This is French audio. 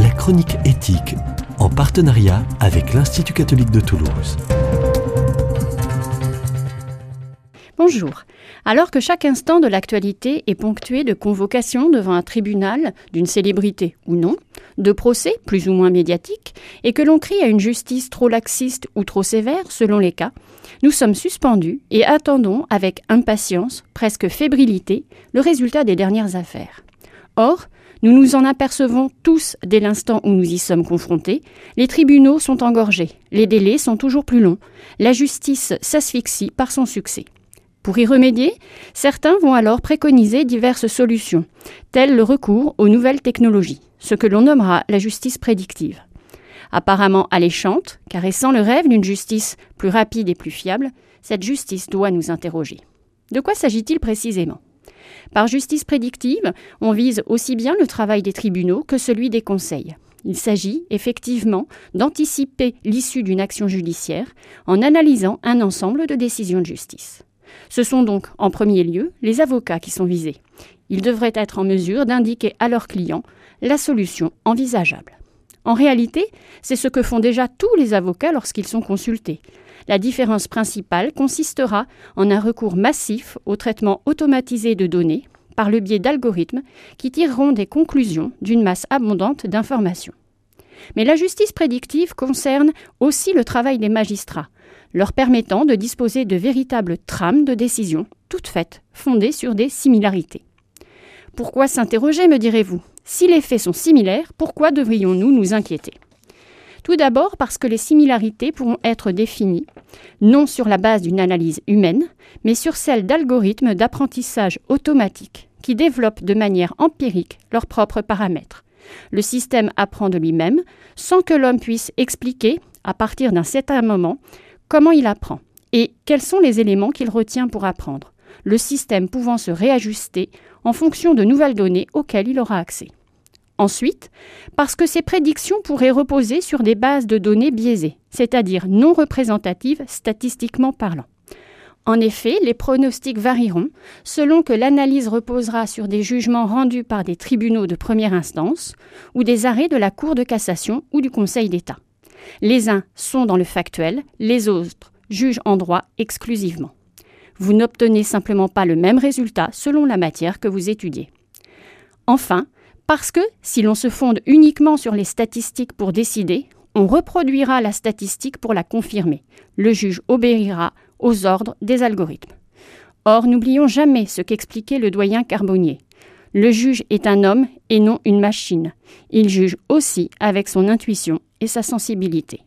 la chronique éthique, en partenariat avec l'Institut catholique de Toulouse. Bonjour. Alors que chaque instant de l'actualité est ponctué de convocations devant un tribunal, d'une célébrité ou non, de procès plus ou moins médiatiques, et que l'on crie à une justice trop laxiste ou trop sévère selon les cas, nous sommes suspendus et attendons avec impatience, presque fébrilité, le résultat des dernières affaires. Or, nous nous en apercevons tous dès l'instant où nous y sommes confrontés, les tribunaux sont engorgés, les délais sont toujours plus longs, la justice s'asphyxie par son succès. Pour y remédier, certains vont alors préconiser diverses solutions, telles le recours aux nouvelles technologies, ce que l'on nommera la justice prédictive. Apparemment alléchante, caressant le rêve d'une justice plus rapide et plus fiable, cette justice doit nous interroger. De quoi s'agit-il précisément? Par justice prédictive, on vise aussi bien le travail des tribunaux que celui des conseils. Il s'agit effectivement d'anticiper l'issue d'une action judiciaire en analysant un ensemble de décisions de justice. Ce sont donc, en premier lieu, les avocats qui sont visés. Ils devraient être en mesure d'indiquer à leurs clients la solution envisageable. En réalité, c'est ce que font déjà tous les avocats lorsqu'ils sont consultés. La différence principale consistera en un recours massif au traitement automatisé de données par le biais d'algorithmes qui tireront des conclusions d'une masse abondante d'informations. Mais la justice prédictive concerne aussi le travail des magistrats, leur permettant de disposer de véritables trames de décision, toutes faites, fondées sur des similarités. Pourquoi s'interroger, me direz-vous? Si les faits sont similaires, pourquoi devrions-nous nous inquiéter? Tout d'abord parce que les similarités pourront être définies non sur la base d'une analyse humaine, mais sur celle d'algorithmes d'apprentissage automatique qui développent de manière empirique leurs propres paramètres. Le système apprend de lui-même sans que l'homme puisse expliquer, à partir d'un certain moment, comment il apprend et quels sont les éléments qu'il retient pour apprendre, le système pouvant se réajuster en fonction de nouvelles données auxquelles il aura accès. Ensuite, parce que ces prédictions pourraient reposer sur des bases de données biaisées, c'est-à-dire non représentatives statistiquement parlant. En effet, les pronostics varieront selon que l'analyse reposera sur des jugements rendus par des tribunaux de première instance ou des arrêts de la Cour de cassation ou du Conseil d'État. Les uns sont dans le factuel, les autres jugent en droit exclusivement. Vous n'obtenez simplement pas le même résultat selon la matière que vous étudiez. Enfin, parce que si l'on se fonde uniquement sur les statistiques pour décider, on reproduira la statistique pour la confirmer. Le juge obéira aux ordres des algorithmes. Or, n'oublions jamais ce qu'expliquait le doyen Carbonnier. Le juge est un homme et non une machine. Il juge aussi avec son intuition et sa sensibilité.